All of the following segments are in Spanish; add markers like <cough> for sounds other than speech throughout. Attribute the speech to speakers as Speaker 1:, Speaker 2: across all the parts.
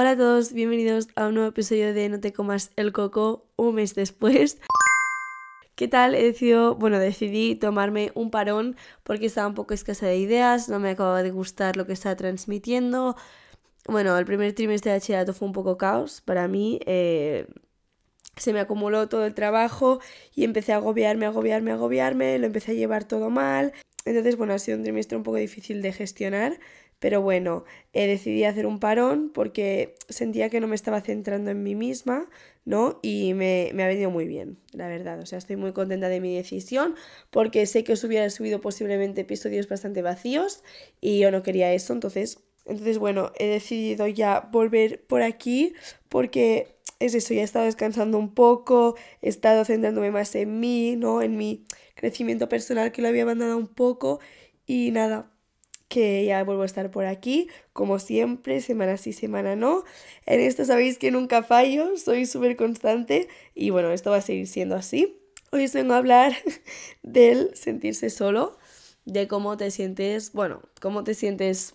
Speaker 1: Hola a todos, bienvenidos a un nuevo episodio de No te comas el coco un mes después. ¿Qué tal? He decidido, bueno, decidí tomarme un parón porque estaba un poco escasa de ideas, no me acababa de gustar lo que estaba transmitiendo. Bueno, el primer trimestre de bachillerato fue un poco caos para mí. Eh, se me acumuló todo el trabajo y empecé a agobiarme, agobiarme, agobiarme, lo empecé a llevar todo mal. Entonces, bueno, ha sido un trimestre un poco difícil de gestionar, pero bueno, eh, decidí hacer un parón porque sentía que no me estaba centrando en mí misma, ¿no? Y me, me, ha venido muy bien, la verdad. O sea, estoy muy contenta de mi decisión porque sé que os hubiera subido posiblemente episodios bastante vacíos y yo no quería eso. Entonces, entonces bueno, he decidido ya volver por aquí porque es eso, ya he estado descansando un poco, he estado centrándome más en mí, ¿no? En mi crecimiento personal que lo había abandonado un poco y nada, que ya vuelvo a estar por aquí, como siempre, semana sí, semana no. En esto sabéis que nunca fallo, soy súper constante y bueno, esto va a seguir siendo así. Hoy os vengo a hablar <laughs> del sentirse solo, de cómo te sientes, bueno, cómo te sientes,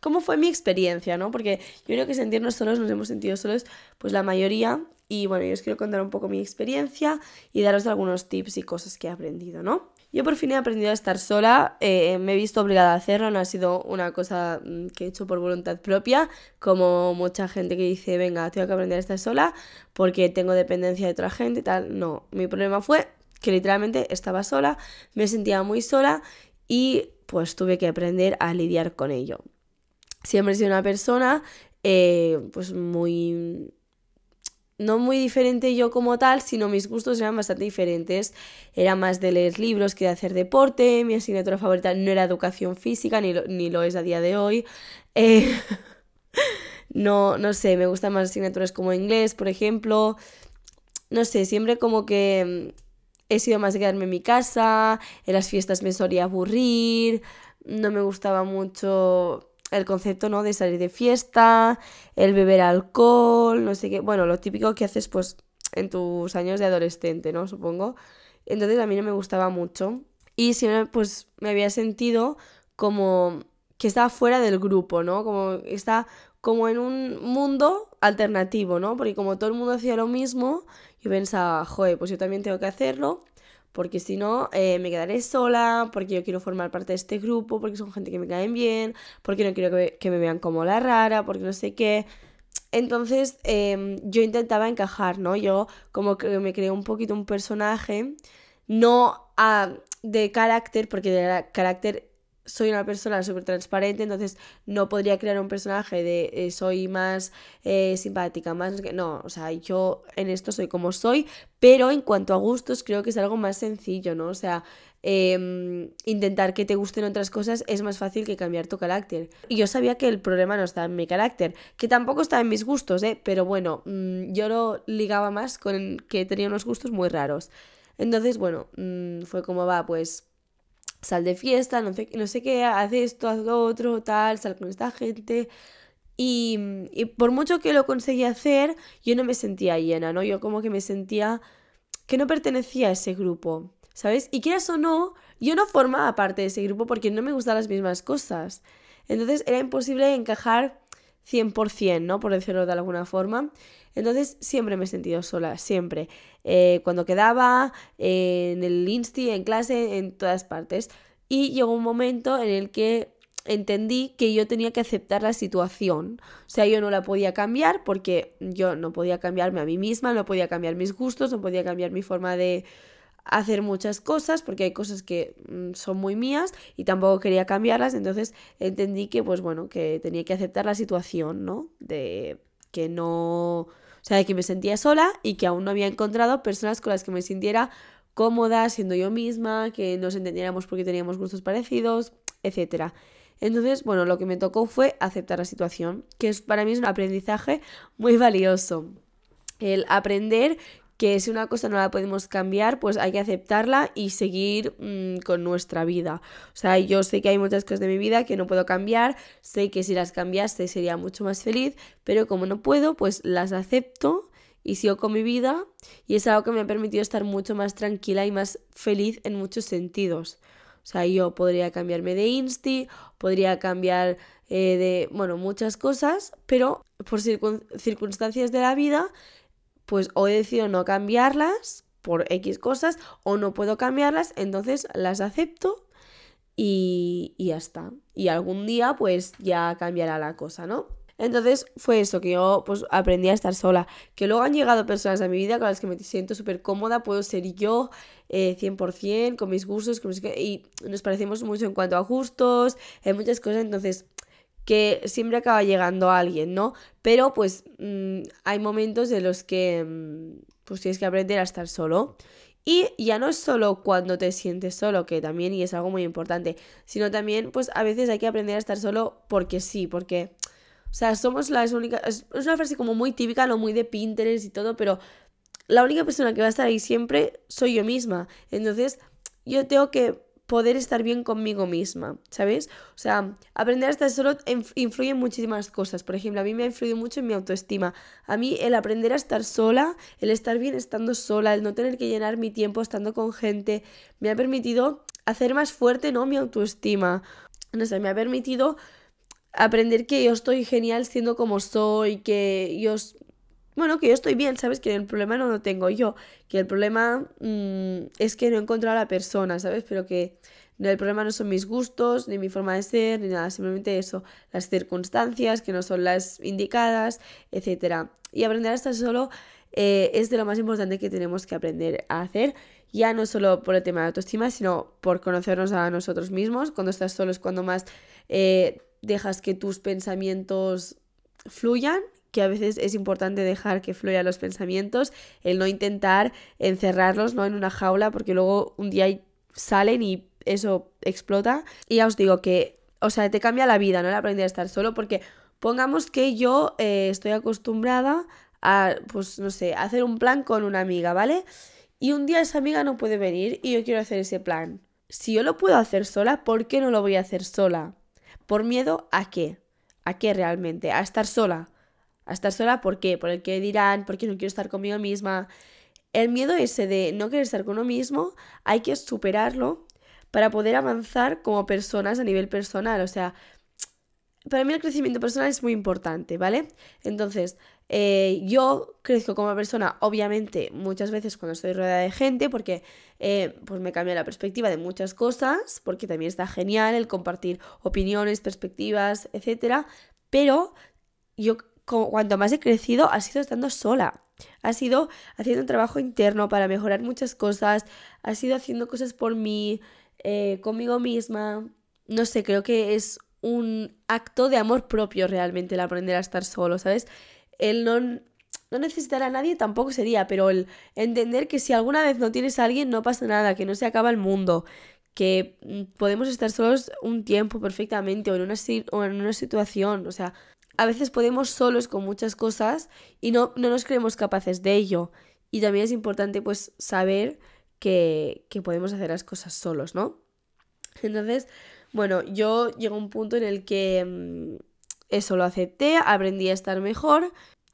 Speaker 1: cómo fue mi experiencia, ¿no? Porque yo creo que sentirnos solos, nos hemos sentido solos, pues la mayoría. Y bueno, yo os quiero contar un poco mi experiencia y daros algunos tips y cosas que he aprendido, ¿no? Yo por fin he aprendido a estar sola, eh, me he visto obligada a hacerlo, no ha sido una cosa mm, que he hecho por voluntad propia, como mucha gente que dice, venga, tengo que aprender a estar sola porque tengo dependencia de otra gente y tal. No, mi problema fue que literalmente estaba sola, me sentía muy sola y pues tuve que aprender a lidiar con ello. Siempre he sido una persona eh, pues muy no muy diferente yo como tal, sino mis gustos eran bastante diferentes. Era más de leer libros que de hacer deporte. Mi asignatura favorita no era educación física, ni lo, ni lo es a día de hoy. Eh, <laughs> no, no sé, me gustan más asignaturas como inglés, por ejemplo. No sé, siempre como que mm, he sido más de quedarme en mi casa, en las fiestas me solía aburrir, no me gustaba mucho el concepto, ¿no? De salir de fiesta, el beber alcohol, no sé qué. Bueno, lo típico que haces, pues, en tus años de adolescente, ¿no? Supongo. Entonces a mí no me gustaba mucho. Y siempre, pues, me había sentido como que estaba fuera del grupo, ¿no? Como está como en un mundo alternativo, ¿no? Porque como todo el mundo hacía lo mismo, yo pensaba, joder, pues yo también tengo que hacerlo porque si no eh, me quedaré sola, porque yo quiero formar parte de este grupo, porque son gente que me caen bien, porque no quiero que, me vean como la rara, porque no sé qué. Entonces em, yo intentaba encajar, ¿no? Yo como que me creé un poquito un personaje, no de carácter, porque de carácter soy una persona súper transparente, entonces no podría crear un personaje de eh, soy más eh, simpática, más... No, o sea, yo en esto soy como soy, pero en cuanto a gustos creo que es algo más sencillo, ¿no? O sea, em, intentar que te gusten otras cosas es más fácil que cambiar tu carácter. Y yo sabía que el problema no estaba en mi carácter, que tampoco estaba en mis gustos, ¿eh? Pero bueno, mm, yo lo ligaba más con que tenía unos gustos muy raros. Entonces, bueno, mm, fue como va, pues sal de fiesta, no sé, no sé qué, haz esto, haz lo otro, tal, sal con esta gente. Y, y, por mucho que lo conseguí hacer, yo no me sentía llena, ¿no? Yo como que me sentía que no pertenecía a ese grupo, ¿sabes? Y quieras o no, yo no formaba parte de ese grupo porque no me gustaban las mismas cosas. Entonces era imposible encajar 100%, ¿no? Por decirlo de alguna forma. Entonces siempre me he sentido sola, siempre. Eh, cuando quedaba, en el insti, en clase, en todas partes. Y llegó un momento en el que entendí que yo tenía que aceptar la situación. O sea, yo no la podía cambiar porque yo no podía cambiarme a mí misma, no podía cambiar mis gustos, no podía cambiar mi forma de hacer muchas cosas porque hay cosas que mm, son muy mías y tampoco quería cambiarlas, entonces entendí que pues bueno, que tenía que aceptar la situación, ¿no? De que no, o sea, de que me sentía sola y que aún no había encontrado personas con las que me sintiera cómoda siendo yo misma, que nos entendiéramos porque teníamos gustos parecidos, etcétera. Entonces, bueno, lo que me tocó fue aceptar la situación, que es, para mí es un aprendizaje muy valioso. El aprender que si una cosa no la podemos cambiar, pues hay que aceptarla y seguir mm, con nuestra vida. O sea, yo sé que hay muchas cosas de mi vida que no puedo cambiar, sé que si las cambiaste sería mucho más feliz, pero como no puedo, pues las acepto y sigo con mi vida y es algo que me ha permitido estar mucho más tranquila y más feliz en muchos sentidos. O sea, yo podría cambiarme de Insti, podría cambiar eh, de, bueno, muchas cosas, pero por circunstancias de la vida, pues o he decidido no cambiarlas por X cosas o no puedo cambiarlas, entonces las acepto y, y ya está. Y algún día pues ya cambiará la cosa, ¿no? Entonces fue eso, que yo pues aprendí a estar sola. Que luego han llegado personas a mi vida con las que me siento súper cómoda, puedo ser yo eh, 100%, con mis gustos, con mis... y nos parecemos mucho en cuanto a gustos, en muchas cosas, entonces que siempre acaba llegando alguien, ¿no? Pero pues mm, hay momentos en los que mm, pues tienes que aprender a estar solo. Y ya no es solo cuando te sientes solo, que también y es algo muy importante, sino también pues a veces hay que aprender a estar solo porque sí, porque o sea, somos las únicas. Es una frase como muy típica, no muy de Pinterest y todo, pero la única persona que va a estar ahí siempre soy yo misma. Entonces, yo tengo que poder estar bien conmigo misma, ¿sabes? O sea, aprender a estar solo influye en muchísimas cosas. Por ejemplo, a mí me ha influido mucho en mi autoestima. A mí el aprender a estar sola, el estar bien estando sola, el no tener que llenar mi tiempo estando con gente, me ha permitido hacer más fuerte, ¿no? Mi autoestima. No sé, me ha permitido aprender que yo estoy genial siendo como soy, que yo, bueno, que yo estoy bien, ¿sabes? Que el problema no lo tengo yo, que el problema mm, es que no he encontrado a la persona, ¿sabes? Pero que el problema no son mis gustos, ni mi forma de ser, ni nada, simplemente eso, las circunstancias que no son las indicadas, etc. Y aprender a estar solo eh, es de lo más importante que tenemos que aprender a hacer, ya no solo por el tema de autoestima, sino por conocernos a nosotros mismos. Cuando estás solo es cuando más eh, dejas que tus pensamientos fluyan, que a veces es importante dejar que fluyan los pensamientos, el no intentar encerrarlos ¿no? en una jaula, porque luego un día salen y eso explota. Y ya os digo que, o sea, te cambia la vida, ¿no? El aprender a estar solo, porque pongamos que yo eh, estoy acostumbrada a, pues, no sé, hacer un plan con una amiga, ¿vale? Y un día esa amiga no puede venir y yo quiero hacer ese plan. Si yo lo puedo hacer sola, ¿por qué no lo voy a hacer sola? ¿Por miedo a qué? ¿A qué realmente? ¿A estar sola? ¿A estar sola por qué? ¿Por el que dirán? ¿Por qué no quiero estar conmigo misma? El miedo ese de no querer estar con uno mismo hay que superarlo para poder avanzar como personas a nivel personal. O sea, para mí el crecimiento personal es muy importante, ¿vale? Entonces, eh, yo crezco como persona, obviamente, muchas veces cuando estoy rodeada de gente, porque eh, pues me cambia la perspectiva de muchas cosas, porque también está genial el compartir opiniones, perspectivas, etc. Pero yo, cuanto más he crecido, ha sido estando sola. Ha sido haciendo un trabajo interno para mejorar muchas cosas, ha sido haciendo cosas por mí, eh, conmigo misma. No sé, creo que es un acto de amor propio realmente el aprender a estar solo, ¿sabes? El no, no necesitar a nadie tampoco sería, pero el entender que si alguna vez no tienes a alguien no pasa nada, que no se acaba el mundo, que mm, podemos estar solos un tiempo perfectamente o en una, o en una situación, o sea, a veces podemos solos con muchas cosas y no, no nos creemos capaces de ello. Y también es importante pues saber que, que podemos hacer las cosas solos, ¿no? Entonces, bueno, yo llego a un punto en el que mm, eso lo acepté, aprendí a estar mejor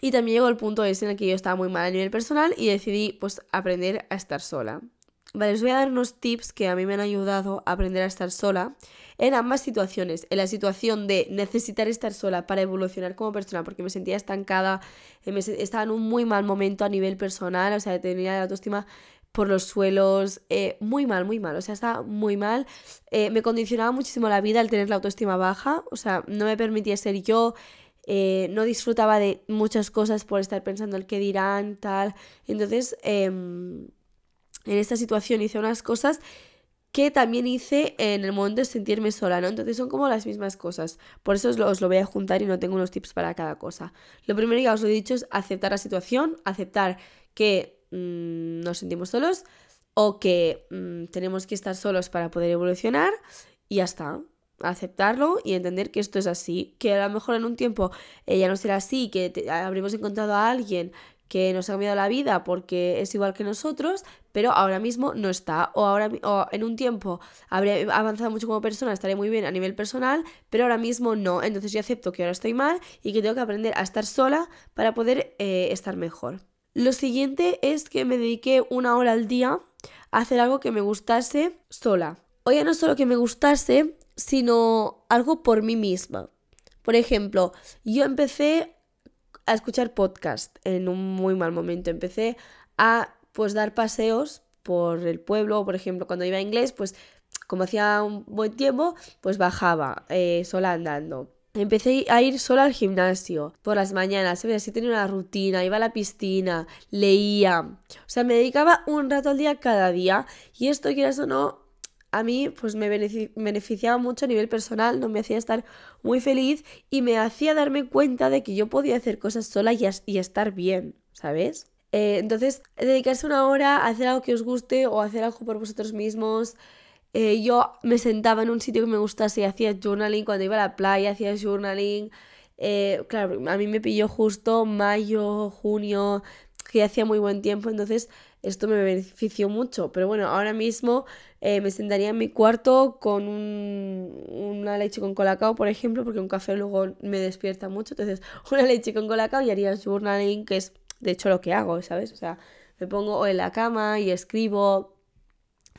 Speaker 1: y también llegó el punto ese en el que yo estaba muy mal a nivel personal y decidí pues aprender a estar sola. Vale, os voy a dar unos tips que a mí me han ayudado a aprender a estar sola en ambas situaciones. En la situación de necesitar estar sola para evolucionar como persona, porque me sentía estancada, eh, estaba en un muy mal momento a nivel personal, o sea, tenía la autoestima por los suelos, eh, muy mal, muy mal, o sea, está muy mal. Eh, me condicionaba muchísimo la vida el tener la autoestima baja, o sea, no me permitía ser yo, eh, no disfrutaba de muchas cosas por estar pensando el que dirán, tal. Entonces, em, en esta situación hice unas cosas que también hice en el momento de sentirme sola, ¿no? Entonces son como las mismas cosas. Por eso os lo, voy a juntar y no tengo unos tips para cada cosa. Lo primero que os lo he dicho es aceptar la situación, aceptar que Mm, nos sentimos solos o que mm, tenemos que estar solos para poder evolucionar y ya está. Aceptarlo y entender que esto es así, que a lo mejor en un tiempo eh, ya no será así, que habremos encontrado a alguien que nos ha cambiado la vida porque es igual que nosotros, pero ahora mismo no está. O ahora o en un tiempo habré avanzado mucho como persona, estaré muy bien a nivel personal, pero ahora mismo no. Entonces yo acepto que ahora estoy mal y que tengo que aprender a estar sola para poder eh, estar mejor. Lo siguiente es que me dediqué una hora al día a hacer algo que me gustase sola. O ya no solo que me gustase, sino algo por mí misma. Por ejemplo, yo empecé a escuchar podcast en un muy mal momento. Empecé a pues dar paseos por el pueblo, por ejemplo, cuando iba a inglés, pues como hacía un buen tiempo, pues bajaba eh, sola andando. Empecé a ir sola al gimnasio por las mañanas, así tenía una rutina, iba a la piscina, leía, o sea, me dedicaba un rato al día cada día y esto, quieras o no, a mí pues me beneficiaba mucho a nivel personal, no me hacía estar muy feliz y me hacía darme cuenta de que yo podía hacer cosas sola y, y estar bien, ¿sabes? Eh, entonces, dedicarse una hora a hacer algo que os guste o hacer algo por vosotros mismos, eh, yo me sentaba en un sitio que me gustase y hacía journaling. Cuando iba a la playa hacía journaling. Eh, claro, a mí me pilló justo mayo, junio, que hacía muy buen tiempo, entonces esto me benefició mucho. Pero bueno, ahora mismo eh, me sentaría en mi cuarto con una leche con colacao, por ejemplo, porque un café luego me despierta mucho. Entonces, <laughs> una leche con colacao y haría journaling, que es de hecho lo que hago, ¿sabes? O sea, me pongo en la cama y escribo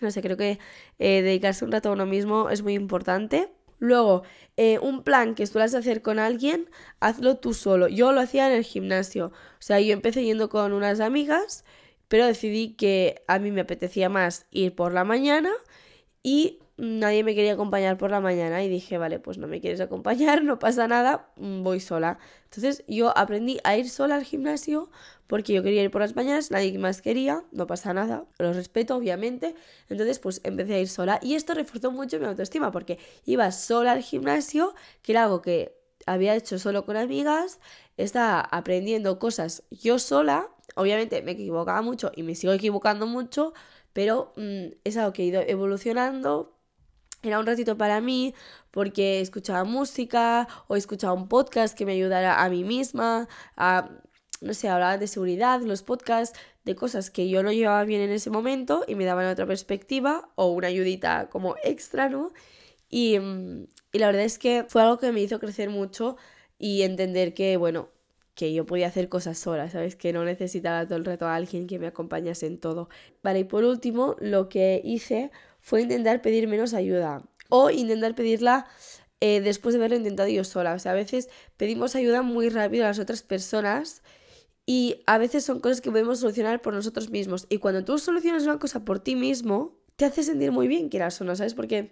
Speaker 1: no sé, creo que eh, dedicarse un rato a uno mismo es muy importante. Luego, eh, un plan que suelas hacer con alguien, hazlo tú solo. Yo lo hacía en el gimnasio. O sea, yo empecé yendo con unas amigas, pero decidí que a mí me apetecía más ir por la mañana y nadie me quería acompañar por la mañana y dije, vale, pues no me quieres acompañar, <laughs> no pasa nada, mm, voy sola. Entonces yo aprendí a ir sola al gimnasio porque yo quería ir por las mañanas, nadie más quería, no pasa nada, lo respeto obviamente. Entonces pues empecé a ir sola y esto reforzó mucho mi autoestima porque iba sola al gimnasio, que era algo que había hecho solo con amigas, estaba aprendiendo cosas yo sola, obviamente me equivocaba mucho y me sigo equivocando mucho, pero mm, es algo que he ido evolucionando era un ratito para mí porque escuchaba música o escuchaba un podcast que me ayudara a mí misma, a, no sé, hablaba de seguridad, los podcasts, de cosas que yo no llevaba bien en ese momento y me daban otra perspectiva o una ayudita como extra, ¿no? Y, mm, y la verdad es que fue algo que me hizo crecer mucho y entender que, bueno, que yo podía hacer cosas sola, ¿sabes? Que no necesitaba todo el rato a alguien que me acompañase en todo. Vale, y por último, lo que hice fue intentar pedir menos ayuda o intentar pedirla eh, después de haberlo intentado yo sola. O sea, a veces pedimos ayuda muy rápido a las otras personas y a veces son cosas que podemos solucionar por nosotros mismos. Y cuando tú solucionas una cosa por ti mismo, te hace sentir muy bien, quieras o no, ¿sabes? Porque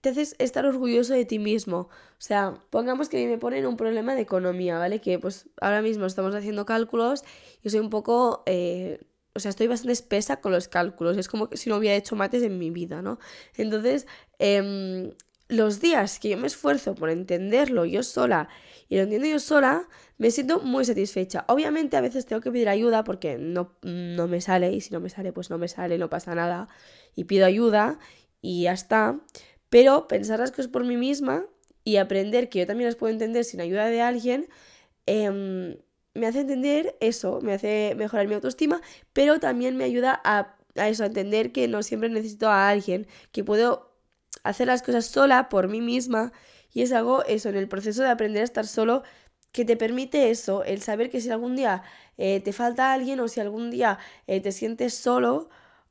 Speaker 1: te haces estar orgulloso de ti mismo. O sea, pongamos que me ponen un problema de economía, ¿vale? Que pues ahora mismo estamos haciendo cálculos y soy un poco... Eh, o sea, estoy bastante espesa con los cálculos. Es como si no hubiera hecho mates en mi vida, ¿no? Entonces, em, los días que yo me esfuerzo por entenderlo yo sola y lo entiendo yo sola, me siento muy satisfecha. Obviamente a veces tengo que pedir ayuda porque no, no me sale y si no me sale, pues no me sale, no pasa nada. Y pido ayuda y ya está. Pero pensar las cosas por mí misma y aprender que yo también las puedo entender sin ayuda de alguien, eh, me hace entender eso, me hace mejorar mi autoestima, pero también me ayuda a, eso, a entender que no siempre necesito a alguien, que puedo hacer las cosas sola por mí misma. Y es algo, eso, en el proceso de aprender a estar solo, que te permite eso, el saber que si algún día eh, te falta alguien o si algún día eh, te sientes solo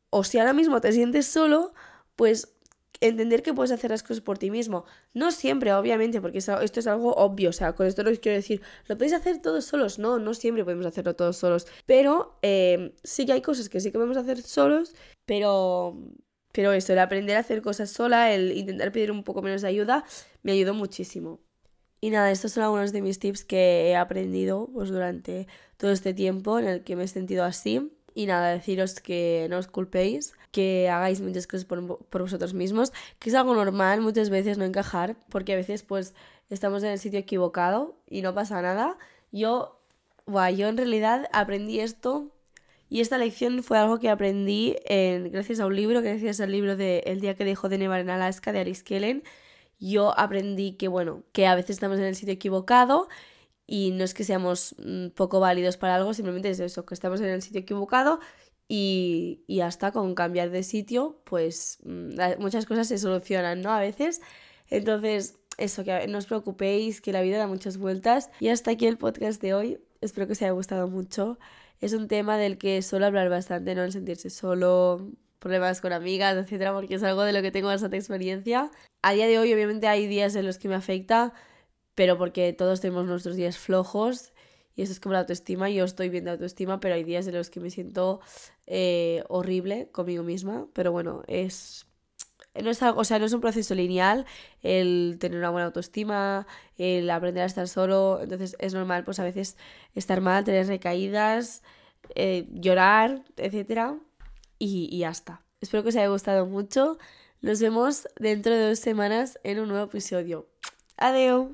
Speaker 1: o si ahora mismo te sientes solo, pues entender que puedes hacer las cosas por ti mismo. No siempre, obviamente, porque esto es algo obvio. O sea, con esto no quiero decir, lo podéis hacer todos solos. No, no siempre podemos hacerlo todos solos. Pero eh, sí que hay cosas que sí que podemos hacer solos, pero... Pero eso, el aprender a hacer cosas sola, el intentar pedir un poco menos de ayuda, me ayudó muchísimo. Y nada, estos son algunos de mis tips que he aprendido pues, durante todo este tiempo en el que me he sentido así. Y nada, deciros que no os culpéis, que hagáis muchas cosas por, vosotros mismos, que es algo normal muchas veces no encajar, porque a veces pues estamos en el sitio equivocado y no pasa nada. Yo, yo en realidad aprendí esto y esta lección fue algo que aprendí en, gracias a un libro, gracias al libro de El día que dejó de nevar en Alaska de Aris Kellen. Yo aprendí que, bueno, que a veces estamos en el sitio equivocado y no es que seamos mm, poco válidos para algo, simplemente es eso, que estamos en el sitio equivocado y, y hasta con cambiar de sitio, pues mm, muchas cosas se solucionan, ¿no? A veces. Entonces, eso, que no os preocupéis, que la vida da muchas vueltas. Y hasta aquí el podcast de hoy. Espero que os haya gustado mucho. Es un tema del que suelo hablar bastante, ¿no? El sentirse solo, problemas con amigas, etcétera, porque es algo de lo que tengo bastante experiencia. A día de hoy, obviamente, hay días en los que me afecta pero porque todos tenemos nuestros días flojos y eso es como la autoestima. Yo estoy bien de autoestima, pero hay días en los que me siento eh, horrible conmigo misma. Pero bueno, es. No es algo, o sea, no es un proceso lineal el tener una buena autoestima, el aprender a estar solo. Entonces es normal, pues a veces estar mal, tener recaídas, eh, llorar, etc. Y, y. Espero que os haya gustado mucho. Nos vemos dentro de dos semanas en un nuevo episodio. Adiós.